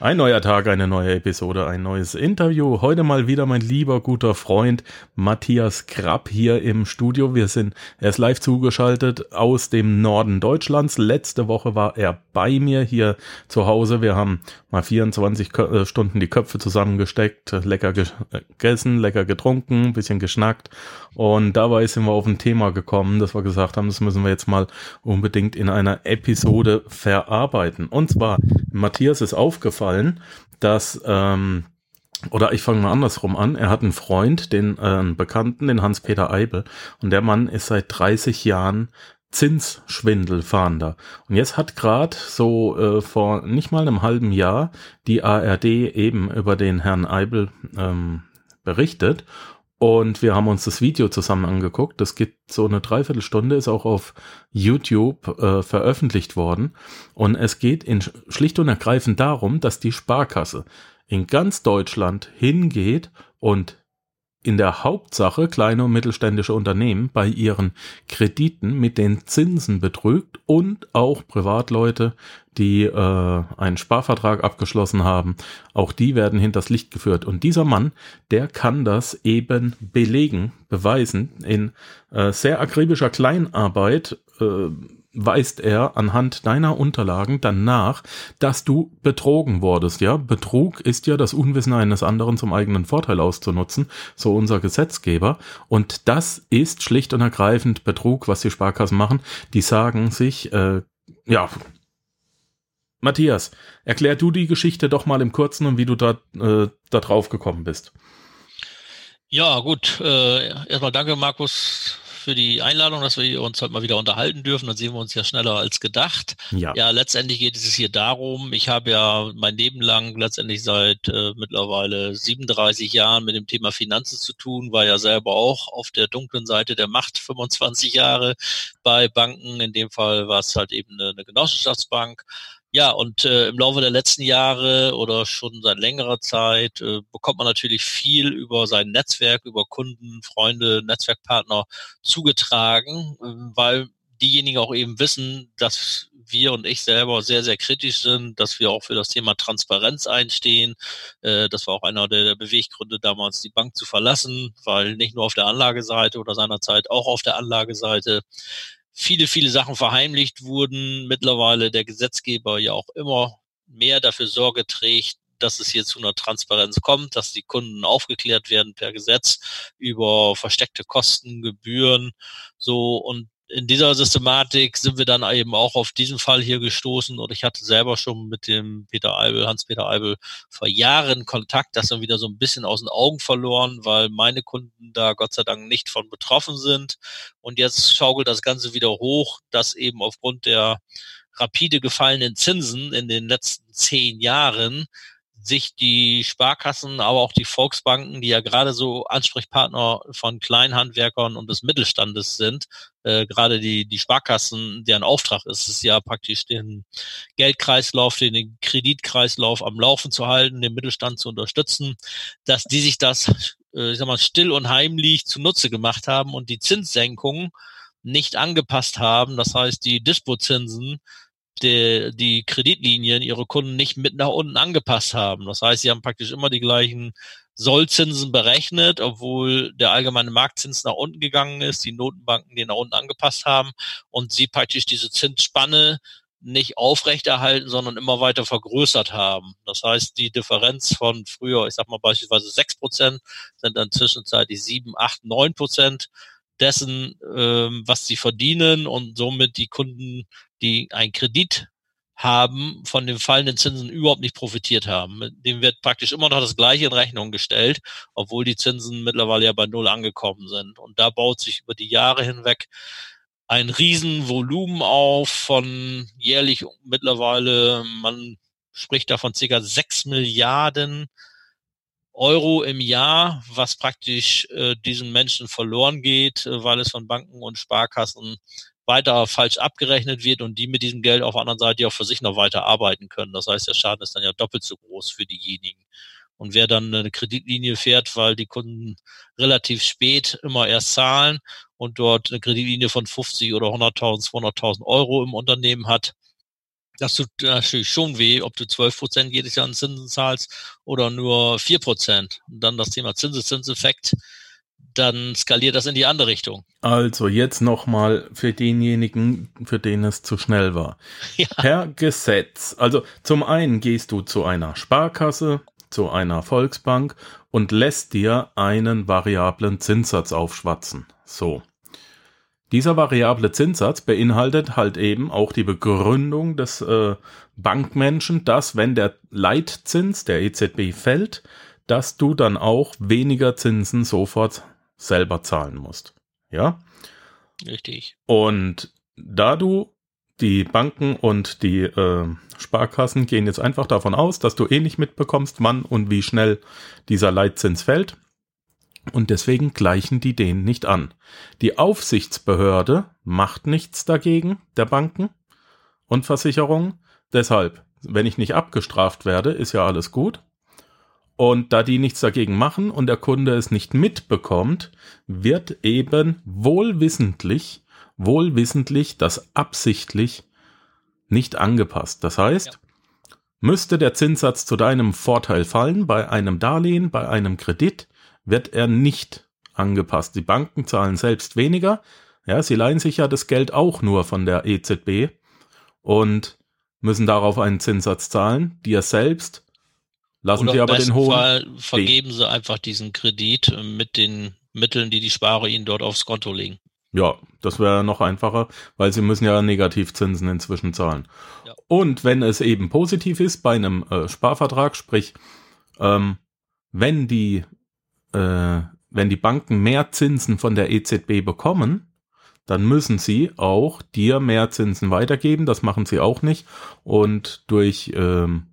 Ein neuer Tag, eine neue Episode, ein neues Interview. Heute mal wieder mein lieber guter Freund Matthias Krapp hier im Studio. Wir sind, er ist live zugeschaltet aus dem Norden Deutschlands. Letzte Woche war er bei mir hier zu Hause. Wir haben mal 24 äh, Stunden die Köpfe zusammengesteckt, lecker gegessen, lecker getrunken, bisschen geschnackt. Und dabei sind wir auf ein Thema gekommen, dass wir gesagt haben, das müssen wir jetzt mal unbedingt in einer Episode verarbeiten. Und zwar, Matthias ist aufgefallen, aufgefallen, dass, ähm, oder ich fange mal andersrum an, er hat einen Freund, den äh, einen Bekannten, den Hans-Peter Eibel, und der Mann ist seit 30 Jahren Zinsschwindelfahnder. Und jetzt hat gerade so äh, vor nicht mal einem halben Jahr die ARD eben über den Herrn Eibel ähm, berichtet und wir haben uns das Video zusammen angeguckt. Das gibt so eine Dreiviertelstunde, ist auch auf YouTube äh, veröffentlicht worden. Und es geht in, schlicht und ergreifend darum, dass die Sparkasse in ganz Deutschland hingeht und in der Hauptsache kleine und mittelständische Unternehmen bei ihren Krediten mit den Zinsen betrügt und auch Privatleute, die äh, einen Sparvertrag abgeschlossen haben, auch die werden hinters Licht geführt. Und dieser Mann, der kann das eben belegen, beweisen in äh, sehr akribischer Kleinarbeit. Äh, weist er anhand deiner Unterlagen dann nach, dass du betrogen wurdest. Ja, Betrug ist ja das Unwissen eines anderen zum eigenen Vorteil auszunutzen, so unser Gesetzgeber. Und das ist schlicht und ergreifend Betrug, was die Sparkassen machen. Die sagen sich, äh, ja, Matthias, erklär du die Geschichte doch mal im Kurzen und wie du da, äh, da drauf gekommen bist. Ja, gut. Äh, erstmal danke, Markus, für die Einladung, dass wir uns heute mal wieder unterhalten dürfen. Dann sehen wir uns ja schneller als gedacht. Ja, ja letztendlich geht es hier darum, ich habe ja mein Leben lang letztendlich seit äh, mittlerweile 37 Jahren mit dem Thema Finanzen zu tun, war ja selber auch auf der dunklen Seite der Macht 25 Jahre bei Banken. In dem Fall war es halt eben eine, eine Genossenschaftsbank ja, und äh, im Laufe der letzten Jahre oder schon seit längerer Zeit äh, bekommt man natürlich viel über sein Netzwerk, über Kunden, Freunde, Netzwerkpartner zugetragen, äh, weil diejenigen auch eben wissen, dass wir und ich selber sehr, sehr kritisch sind, dass wir auch für das Thema Transparenz einstehen. Äh, das war auch einer der, der Beweggründe damals, die Bank zu verlassen, weil nicht nur auf der Anlageseite oder seinerzeit auch auf der Anlageseite viele, viele Sachen verheimlicht wurden. Mittlerweile der Gesetzgeber ja auch immer mehr dafür Sorge trägt, dass es hier zu einer Transparenz kommt, dass die Kunden aufgeklärt werden per Gesetz über versteckte Kosten, Gebühren, so und in dieser Systematik sind wir dann eben auch auf diesen Fall hier gestoßen. Und ich hatte selber schon mit dem Peter Eibel, Hans-Peter Eibel vor Jahren Kontakt, das dann wieder so ein bisschen aus den Augen verloren, weil meine Kunden da Gott sei Dank nicht von betroffen sind. Und jetzt schaukelt das Ganze wieder hoch, dass eben aufgrund der rapide gefallenen Zinsen in den letzten zehn Jahren sich die Sparkassen, aber auch die Volksbanken, die ja gerade so Ansprechpartner von Kleinhandwerkern und des Mittelstandes sind, äh, gerade die, die Sparkassen, deren Auftrag ist es ja praktisch den Geldkreislauf, den Kreditkreislauf am Laufen zu halten, den Mittelstand zu unterstützen, dass die sich das, äh, ich sag mal, still und heimlich zunutze gemacht haben und die Zinssenkungen nicht angepasst haben. Das heißt, die Dispozinsen die, die Kreditlinien ihre Kunden nicht mit nach unten angepasst haben. Das heißt, sie haben praktisch immer die gleichen Sollzinsen berechnet, obwohl der allgemeine Marktzins nach unten gegangen ist, die Notenbanken den nach unten angepasst haben und sie praktisch diese Zinsspanne nicht aufrechterhalten, sondern immer weiter vergrößert haben. Das heißt, die Differenz von früher, ich sag mal beispielsweise sechs Prozent, sind dann zwischenzeitlich sieben, acht, neun Prozent dessen, ähm, was sie verdienen und somit die Kunden, die einen Kredit haben, von den fallenden Zinsen überhaupt nicht profitiert haben. Dem wird praktisch immer noch das Gleiche in Rechnung gestellt, obwohl die Zinsen mittlerweile ja bei Null angekommen sind. Und da baut sich über die Jahre hinweg ein Riesenvolumen auf von jährlich mittlerweile, man spricht da von circa sechs Milliarden Euro im Jahr, was praktisch äh, diesen Menschen verloren geht, äh, weil es von Banken und Sparkassen weiter falsch abgerechnet wird und die mit diesem Geld auf der anderen Seite auch für sich noch weiter arbeiten können. Das heißt, der Schaden ist dann ja doppelt so groß für diejenigen. Und wer dann eine Kreditlinie fährt, weil die Kunden relativ spät immer erst zahlen und dort eine Kreditlinie von 50 oder 100.000, 200.000 Euro im Unternehmen hat, Das tut natürlich schon weh, ob du 12 Prozent jedes Jahr an Zinsen zahlst oder nur 4 Prozent. Und dann das Thema Zinseszinseffekt, dann skaliert das in die andere Richtung. Also jetzt nochmal für denjenigen, für den es zu schnell war. Ja. Per Gesetz. Also zum einen gehst du zu einer Sparkasse, zu einer Volksbank und lässt dir einen variablen Zinssatz aufschwatzen. So. Dieser variable Zinssatz beinhaltet halt eben auch die Begründung des äh, Bankmenschen, dass wenn der Leitzins der EZB fällt, dass du dann auch weniger Zinsen sofort selber zahlen musst. Ja? Richtig. Und da du die Banken und die äh, Sparkassen gehen jetzt einfach davon aus, dass du eh nicht mitbekommst, wann und wie schnell dieser Leitzins fällt, und deswegen gleichen die den nicht an. Die Aufsichtsbehörde macht nichts dagegen, der Banken und Versicherungen. Deshalb, wenn ich nicht abgestraft werde, ist ja alles gut. Und da die nichts dagegen machen und der Kunde es nicht mitbekommt, wird eben wohlwissentlich, wohlwissentlich das absichtlich nicht angepasst. Das heißt, ja. müsste der Zinssatz zu deinem Vorteil fallen bei einem Darlehen, bei einem Kredit, wird er nicht angepasst. Die Banken zahlen selbst weniger. Ja, sie leihen sich ja das Geld auch nur von der EZB und müssen darauf einen Zinssatz zahlen. Die er selbst lassen Oder sie aber den hohen. Fall vergeben sie einfach diesen Kredit mit den Mitteln, die die Sparer ihnen dort aufs Konto legen. Ja, das wäre noch einfacher, weil sie müssen ja Negativzinsen inzwischen zahlen. Ja. Und wenn es eben positiv ist bei einem äh, Sparvertrag, sprich, ähm, wenn die äh, wenn die Banken mehr Zinsen von der EZB bekommen, dann müssen sie auch dir mehr Zinsen weitergeben. Das machen sie auch nicht. Und durch ähm,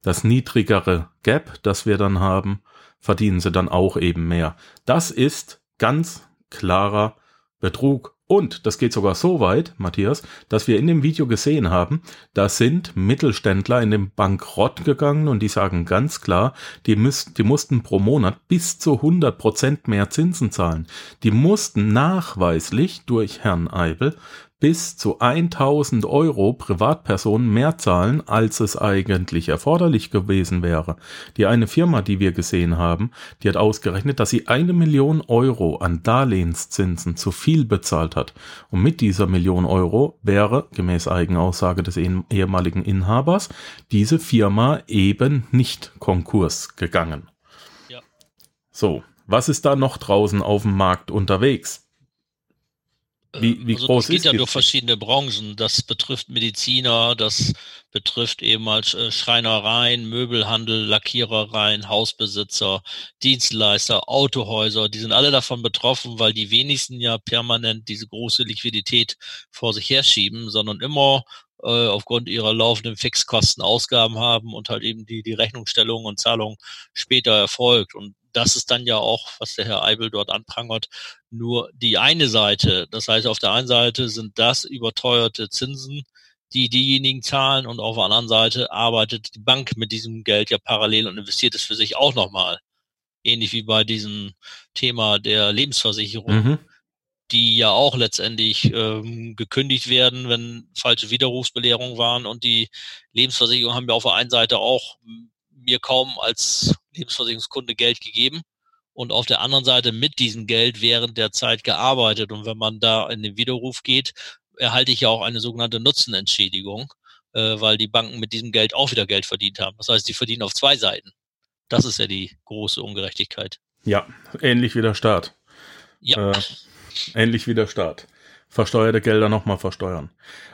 das niedrigere Gap, das wir dann haben, verdienen sie dann auch eben mehr. Das ist ganz klarer Betrug. Und das geht sogar so weit, Matthias, dass wir in dem Video gesehen haben, da sind Mittelständler in den Bankrott gegangen und die sagen ganz klar, die, müssten, die mussten pro Monat bis zu 100 Prozent mehr Zinsen zahlen. Die mussten nachweislich durch Herrn Eibel bis zu 1000 Euro Privatpersonen mehr zahlen, als es eigentlich erforderlich gewesen wäre. Die eine Firma, die wir gesehen haben, die hat ausgerechnet, dass sie eine Million Euro an Darlehenszinsen zu viel bezahlt hat. Und mit dieser Million Euro wäre, gemäß Eigenaussage des ehemaligen Inhabers, diese Firma eben nicht Konkurs gegangen. Ja. So, was ist da noch draußen auf dem Markt unterwegs? Wie, wie also groß das geht ja durch verschiedene Branchen. Das betrifft Mediziner, das betrifft eben als äh, Schreinereien, Möbelhandel, Lackierereien, Hausbesitzer, Dienstleister, Autohäuser. Die sind alle davon betroffen, weil die wenigsten ja permanent diese große Liquidität vor sich herschieben, sondern immer äh, aufgrund ihrer laufenden Fixkosten Ausgaben haben und halt eben die, die Rechnungsstellung und Zahlung später erfolgt. Und das ist dann ja auch, was der Herr Eibel dort anprangert, nur die eine Seite. Das heißt, auf der einen Seite sind das überteuerte Zinsen, die diejenigen zahlen und auf der anderen Seite arbeitet die Bank mit diesem Geld ja parallel und investiert es für sich auch nochmal. Ähnlich wie bei diesem Thema der Lebensversicherung, mhm. Die ja auch letztendlich ähm, gekündigt werden, wenn falsche Widerrufsbelehrungen waren und die Lebensversicherung haben ja auf der einen Seite auch mir kaum als Lebensversicherungskunde Geld gegeben und auf der anderen Seite mit diesem Geld während der Zeit gearbeitet. Und wenn man da in den Widerruf geht, erhalte ich ja auch eine sogenannte Nutzenentschädigung, äh, weil die Banken mit diesem Geld auch wieder Geld verdient haben. Das heißt, die verdienen auf zwei Seiten. Das ist ja die große Ungerechtigkeit. Ja, ähnlich wie der Staat. Ja. Äh, ähnlich wie der Staat versteuerte Gelder nochmal versteuern.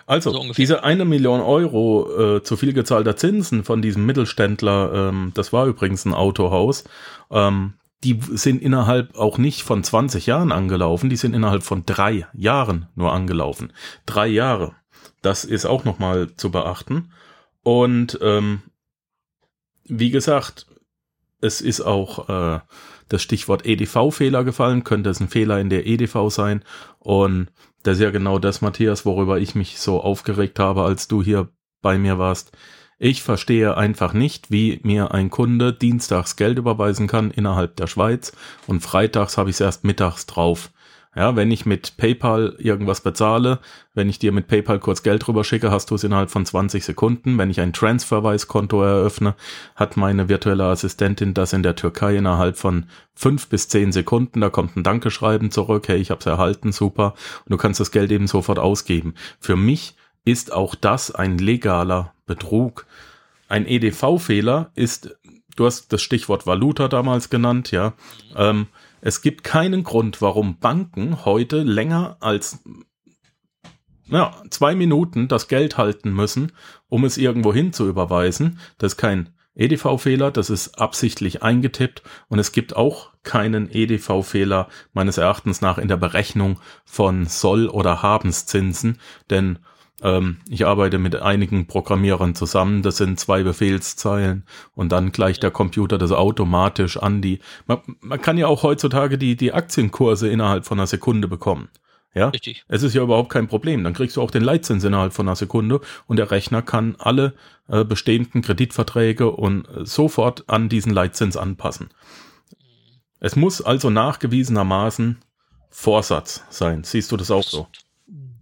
Also, so diese eine Million Euro äh, zu viel gezahlter Zinsen von diesem Mittelständler, ähm, das war übrigens ein Autohaus, ähm, die sind innerhalb auch nicht von 20 Jahren angelaufen, die sind innerhalb von drei Jahren nur angelaufen. Drei Jahre. Das ist auch nochmal zu beachten. Und ähm, wie gesagt, es ist auch äh, das Stichwort EDV-Fehler gefallen, könnte es ein Fehler in der EDV sein. Und das ist ja genau das, Matthias, worüber ich mich so aufgeregt habe, als du hier bei mir warst. Ich verstehe einfach nicht, wie mir ein Kunde dienstags Geld überweisen kann innerhalb der Schweiz und freitags habe ich es erst mittags drauf. Ja, wenn ich mit PayPal irgendwas bezahle, wenn ich dir mit PayPal kurz Geld rüber schicke, hast du es innerhalb von 20 Sekunden. Wenn ich ein Transferwise-Konto eröffne, hat meine virtuelle Assistentin das in der Türkei innerhalb von fünf bis zehn Sekunden. Da kommt ein Dankeschreiben zurück. Hey, ich habe es erhalten, super. Und du kannst das Geld eben sofort ausgeben. Für mich ist auch das ein legaler Betrug. Ein EDV-Fehler ist, du hast das Stichwort Valuta damals genannt, ja. Ähm, es gibt keinen Grund, warum Banken heute länger als ja, zwei Minuten das Geld halten müssen, um es irgendwo hin zu überweisen. Das ist kein EDV-Fehler, das ist absichtlich eingetippt und es gibt auch keinen EDV-Fehler meines Erachtens nach in der Berechnung von Soll- oder Habenszinsen, denn ähm, ich arbeite mit einigen Programmierern zusammen, das sind zwei Befehlszeilen und dann gleicht der Computer das automatisch an die. Man, man kann ja auch heutzutage die, die Aktienkurse innerhalb von einer Sekunde bekommen. Ja, Richtig. es ist ja überhaupt kein Problem. Dann kriegst du auch den Leitzins innerhalb von einer Sekunde und der Rechner kann alle äh, bestehenden Kreditverträge und äh, sofort an diesen Leitzins anpassen. Es muss also nachgewiesenermaßen Vorsatz sein. Siehst du das auch so?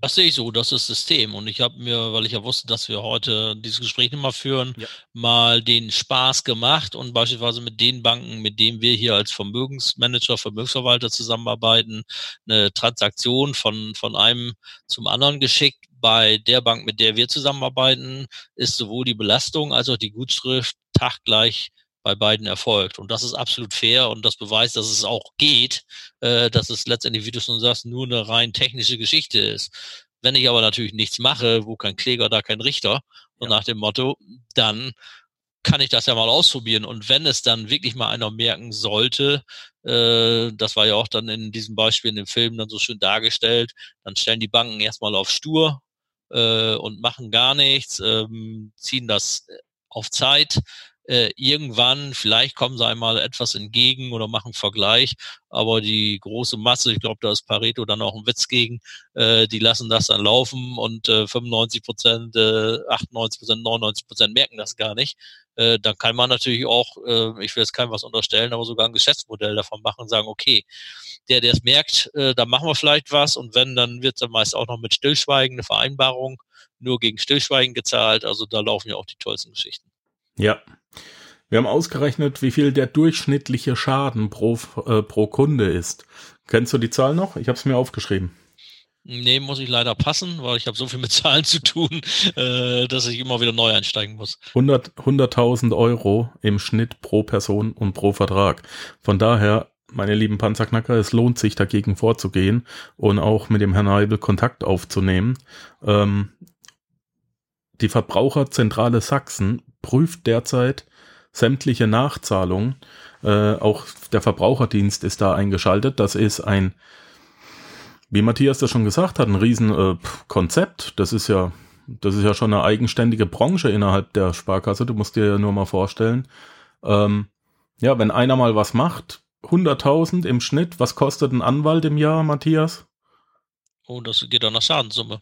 Das sehe ich so, das ist System. Und ich habe mir, weil ich ja wusste, dass wir heute dieses Gespräch nochmal führen, ja. mal den Spaß gemacht und beispielsweise mit den Banken, mit denen wir hier als Vermögensmanager, Vermögensverwalter zusammenarbeiten, eine Transaktion von, von einem zum anderen geschickt. Bei der Bank, mit der wir zusammenarbeiten, ist sowohl die Belastung als auch die Gutschrift taggleich bei beiden erfolgt. Und das ist absolut fair und das beweist, dass es auch geht, äh, dass es letztendlich, wie du schon sagst, nur eine rein technische Geschichte ist. Wenn ich aber natürlich nichts mache, wo kein Kläger, da kein Richter, so ja. nach dem Motto, dann kann ich das ja mal ausprobieren. Und wenn es dann wirklich mal einer merken sollte, äh, das war ja auch dann in diesem Beispiel in dem Film dann so schön dargestellt, dann stellen die Banken erstmal auf Stur äh, und machen gar nichts, ähm, ziehen das auf Zeit, äh, irgendwann, vielleicht kommen sie einmal etwas entgegen oder machen Vergleich, aber die große Masse, ich glaube, da ist Pareto dann auch ein Witz gegen, äh, die lassen das dann laufen und äh, 95 Prozent, äh, 98 Prozent, 99 Prozent merken das gar nicht. Äh, dann kann man natürlich auch, äh, ich will jetzt keinem was unterstellen, aber sogar ein Geschäftsmodell davon machen und sagen, okay, der, der es merkt, äh, da machen wir vielleicht was und wenn, dann wird es dann meist auch noch mit Stillschweigen eine Vereinbarung nur gegen Stillschweigen gezahlt. Also da laufen ja auch die tollsten Geschichten. Ja, wir haben ausgerechnet, wie viel der durchschnittliche Schaden pro, äh, pro Kunde ist. Kennst du die Zahl noch? Ich habe es mir aufgeschrieben. Nee, muss ich leider passen, weil ich habe so viel mit Zahlen zu tun, äh, dass ich immer wieder neu einsteigen muss. 100.000 100 Euro im Schnitt pro Person und pro Vertrag. Von daher, meine lieben Panzerknacker, es lohnt sich dagegen vorzugehen und auch mit dem Herrn Heibel Kontakt aufzunehmen. Ähm, die Verbraucherzentrale Sachsen prüft derzeit sämtliche Nachzahlungen. Äh, auch der Verbraucherdienst ist da eingeschaltet. Das ist ein, wie Matthias das schon gesagt hat, ein riesen äh, Konzept. Das ist ja, das ist ja schon eine eigenständige Branche innerhalb der Sparkasse. Du musst dir ja nur mal vorstellen. Ähm, ja, wenn einer mal was macht, 100.000 im Schnitt, was kostet ein Anwalt im Jahr, Matthias? Oh, das geht dann nach Schadenssumme.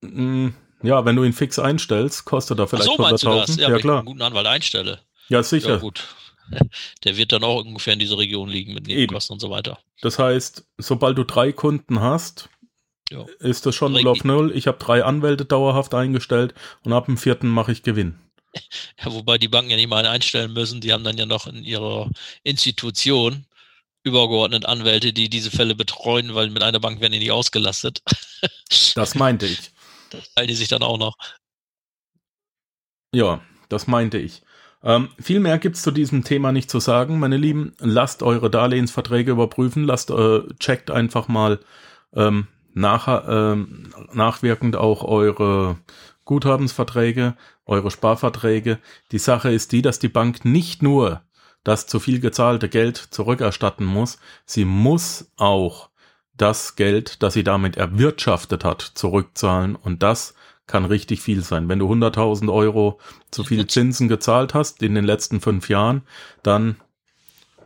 Mm, ja, wenn du ihn fix einstellst, kostet er vielleicht Ach so, 100.000. Ja, ja klar. Wenn ich einen guten Anwalt einstelle. Ja, sicher. Ja, gut. Der wird dann auch ungefähr in dieser Region liegen mit Nebenkosten und so weiter. Das heißt, sobald du drei Kunden hast, ja. ist das schon 0 auf 0. Ich habe drei Anwälte dauerhaft eingestellt und ab dem vierten mache ich Gewinn. Ja, wobei die Banken ja nicht mal einstellen müssen. Die haben dann ja noch in ihrer Institution übergeordnet Anwälte, die diese Fälle betreuen, weil mit einer Bank werden die nicht ausgelastet. Das meinte ich. Das teilen die sich dann auch noch. Ja, das meinte ich. Ähm, viel mehr gibt's zu diesem Thema nicht zu sagen, meine Lieben. Lasst eure Darlehensverträge überprüfen, lasst, äh, checkt einfach mal ähm, nach, äh, nachwirkend auch eure Guthabensverträge, eure Sparverträge. Die Sache ist die, dass die Bank nicht nur das zu viel gezahlte Geld zurückerstatten muss, sie muss auch das Geld, das sie damit erwirtschaftet hat, zurückzahlen und das kann richtig viel sein. Wenn du 100.000 Euro zu viel Zinsen gezahlt hast in den letzten fünf Jahren, dann,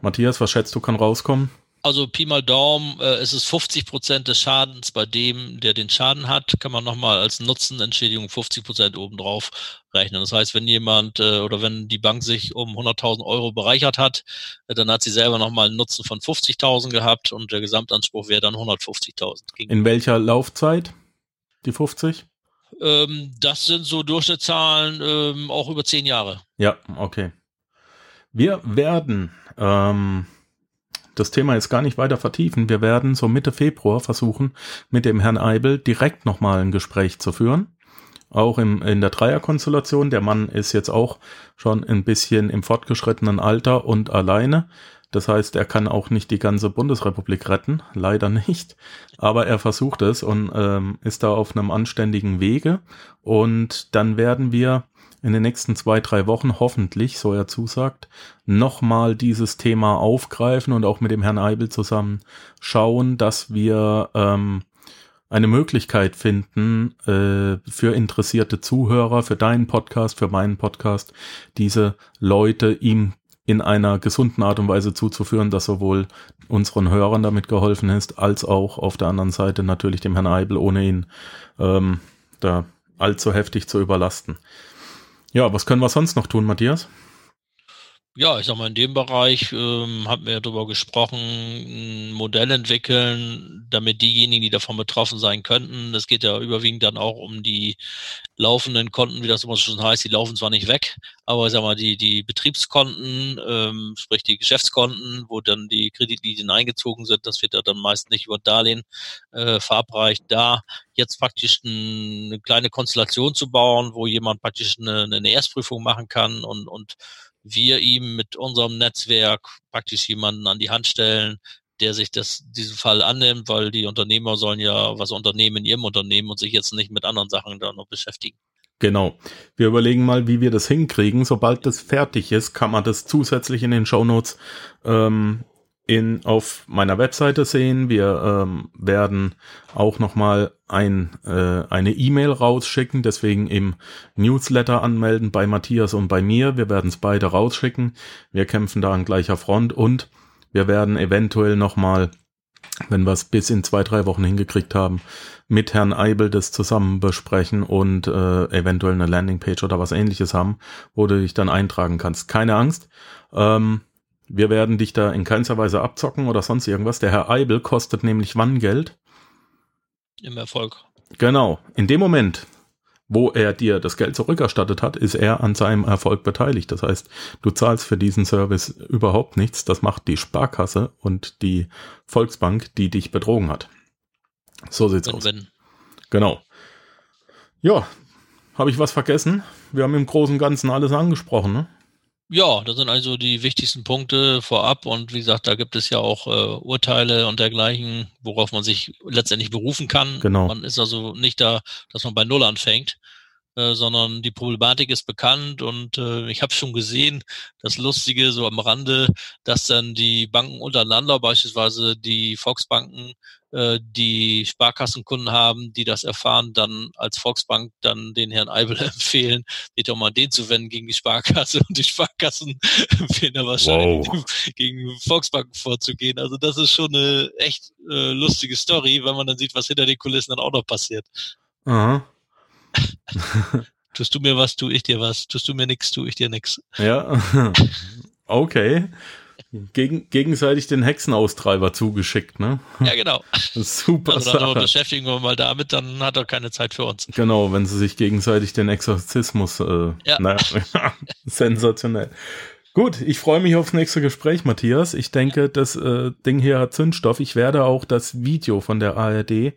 Matthias, was schätzt du, kann rauskommen? Also Pi mal Daumen, äh, es ist 50 Prozent des Schadens bei dem, der den Schaden hat, kann man nochmal als Nutzenentschädigung 50 Prozent obendrauf rechnen. Das heißt, wenn jemand äh, oder wenn die Bank sich um 100.000 Euro bereichert hat, äh, dann hat sie selber nochmal einen Nutzen von 50.000 gehabt und der Gesamtanspruch wäre dann 150.000. In welcher Laufzeit? Die 50? Ähm, das sind so Durchschnittszahlen ähm, auch über zehn Jahre. Ja, okay. Wir werden ähm, das Thema jetzt gar nicht weiter vertiefen. Wir werden so Mitte Februar versuchen, mit dem Herrn Eibel direkt nochmal ein Gespräch zu führen. Auch im, in der Dreierkonstellation. Der Mann ist jetzt auch schon ein bisschen im fortgeschrittenen Alter und alleine. Das heißt, er kann auch nicht die ganze Bundesrepublik retten, leider nicht. Aber er versucht es und ähm, ist da auf einem anständigen Wege. Und dann werden wir in den nächsten zwei, drei Wochen hoffentlich, so er zusagt, nochmal dieses Thema aufgreifen und auch mit dem Herrn Eibel zusammen schauen, dass wir ähm, eine Möglichkeit finden, äh, für interessierte Zuhörer, für deinen Podcast, für meinen Podcast, diese Leute ihm in einer gesunden Art und Weise zuzuführen, dass sowohl unseren Hörern damit geholfen ist, als auch auf der anderen Seite natürlich dem Herrn Eibel, ohne ihn ähm, da allzu heftig zu überlasten. Ja, was können wir sonst noch tun, Matthias? Ja, ich sag mal, in dem Bereich ähm, haben wir ja darüber gesprochen, ein Modell entwickeln, damit diejenigen, die davon betroffen sein könnten, es geht ja überwiegend dann auch um die laufenden Konten, wie das immer schon heißt, die laufen zwar nicht weg, aber ich sag mal, die, die Betriebskonten, ähm, sprich die Geschäftskonten, wo dann die Kreditlinien eingezogen sind, das wird ja dann meist nicht über Darlehen äh, verabreicht, da jetzt praktisch ein, eine kleine Konstellation zu bauen, wo jemand praktisch eine, eine Erstprüfung machen kann und, und wir ihm mit unserem Netzwerk praktisch jemanden an die Hand stellen, der sich das, diesen Fall annimmt, weil die Unternehmer sollen ja was unternehmen in ihrem Unternehmen und sich jetzt nicht mit anderen Sachen da noch beschäftigen. Genau. Wir überlegen mal, wie wir das hinkriegen. Sobald das fertig ist, kann man das zusätzlich in den Shownotes ähm, in, auf meiner Webseite sehen. Wir ähm, werden auch nochmal ein, äh, eine E-Mail rausschicken, deswegen im Newsletter anmelden bei Matthias und bei mir. Wir werden es beide rausschicken. Wir kämpfen da an gleicher Front und wir werden eventuell nochmal, wenn wir es bis in zwei, drei Wochen hingekriegt haben, mit Herrn Eibel das zusammen besprechen und äh, eventuell eine Landingpage oder was ähnliches haben, wo du dich dann eintragen kannst. Keine Angst. Ähm, wir werden dich da in keinster Weise abzocken oder sonst irgendwas. Der Herr Eibel kostet nämlich wann Geld? Im Erfolg. Genau. In dem Moment, wo er dir das Geld zurückerstattet hat, ist er an seinem Erfolg beteiligt. Das heißt, du zahlst für diesen Service überhaupt nichts. Das macht die Sparkasse und die Volksbank, die dich betrogen hat. So sieht's wenn, aus. Wenn. Genau. Ja, habe ich was vergessen? Wir haben im Großen und Ganzen alles angesprochen, ne? Ja, das sind also die wichtigsten Punkte vorab und wie gesagt, da gibt es ja auch äh, Urteile und dergleichen, worauf man sich letztendlich berufen kann. Genau. Man ist also nicht da, dass man bei Null anfängt, äh, sondern die Problematik ist bekannt und äh, ich habe schon gesehen, das Lustige so am Rande, dass dann die Banken untereinander, beispielsweise die Volksbanken, äh, die Sparkassenkunden haben, die das erfahren, dann als Volksbank dann den Herrn Eibel empfehlen, sich doch mal den zu wenden gegen die Sparkasse und die Sparkassen empfehlen dann wahrscheinlich wow. gegen Volksbanken vorzugehen. Also das ist schon eine echt äh, lustige Story, wenn man dann sieht, was hinter den Kulissen dann auch noch passiert. Aha. Tust du mir was, tu ich dir was. Tust du mir nichts, tu ich dir nichts. Ja. Okay gegen, gegenseitig den Hexenaustreiber zugeschickt, ne? Ja, genau. Super also dann Sache. beschäftigen wir mal damit, dann hat er keine Zeit für uns. Genau, wenn sie sich gegenseitig den Exorzismus, äh, ja. naja, sensationell. Gut, ich freue mich aufs nächste Gespräch, Matthias. Ich denke, das äh, Ding hier hat Zündstoff. Ich werde auch das Video von der ARD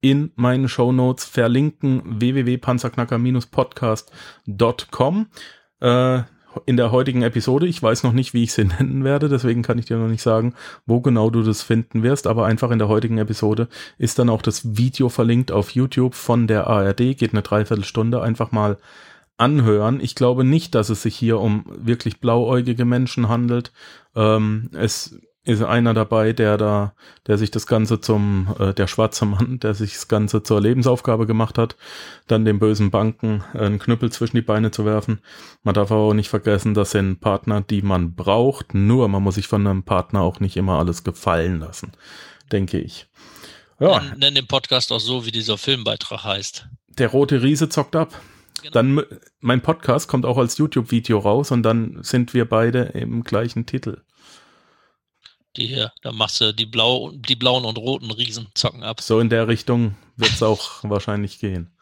in meinen Show Notes verlinken www.panzerknacker-podcast.com. Äh, in der heutigen Episode. Ich weiß noch nicht, wie ich sie nennen werde, deswegen kann ich dir noch nicht sagen, wo genau du das finden wirst, aber einfach in der heutigen Episode ist dann auch das Video verlinkt auf YouTube von der ARD, geht eine Dreiviertelstunde, einfach mal anhören. Ich glaube nicht, dass es sich hier um wirklich blauäugige Menschen handelt. Ähm, es ist einer dabei, der da, der sich das Ganze zum, äh, der schwarze Mann, der sich das Ganze zur Lebensaufgabe gemacht hat, dann den bösen Banken einen Knüppel zwischen die Beine zu werfen. Man darf aber auch nicht vergessen, das sind Partner, die man braucht, nur man muss sich von einem Partner auch nicht immer alles gefallen lassen, denke ich. Ja. Nenn, nenn den Podcast auch so, wie dieser Filmbeitrag heißt. Der rote Riese zockt ab. Genau. Dann, mein Podcast kommt auch als YouTube-Video raus und dann sind wir beide im gleichen Titel. Die hier, da machst du die, Blau, die blauen und roten Riesen zocken ab. So in der Richtung wird es auch wahrscheinlich gehen.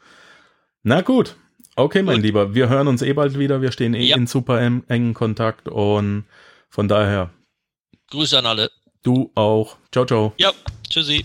Na gut. Okay, mein gut. Lieber, wir hören uns eh bald wieder. Wir stehen eh ja. in super engen Kontakt und von daher. Grüße an alle. Du auch. Ciao, ciao. Ja, tschüssi.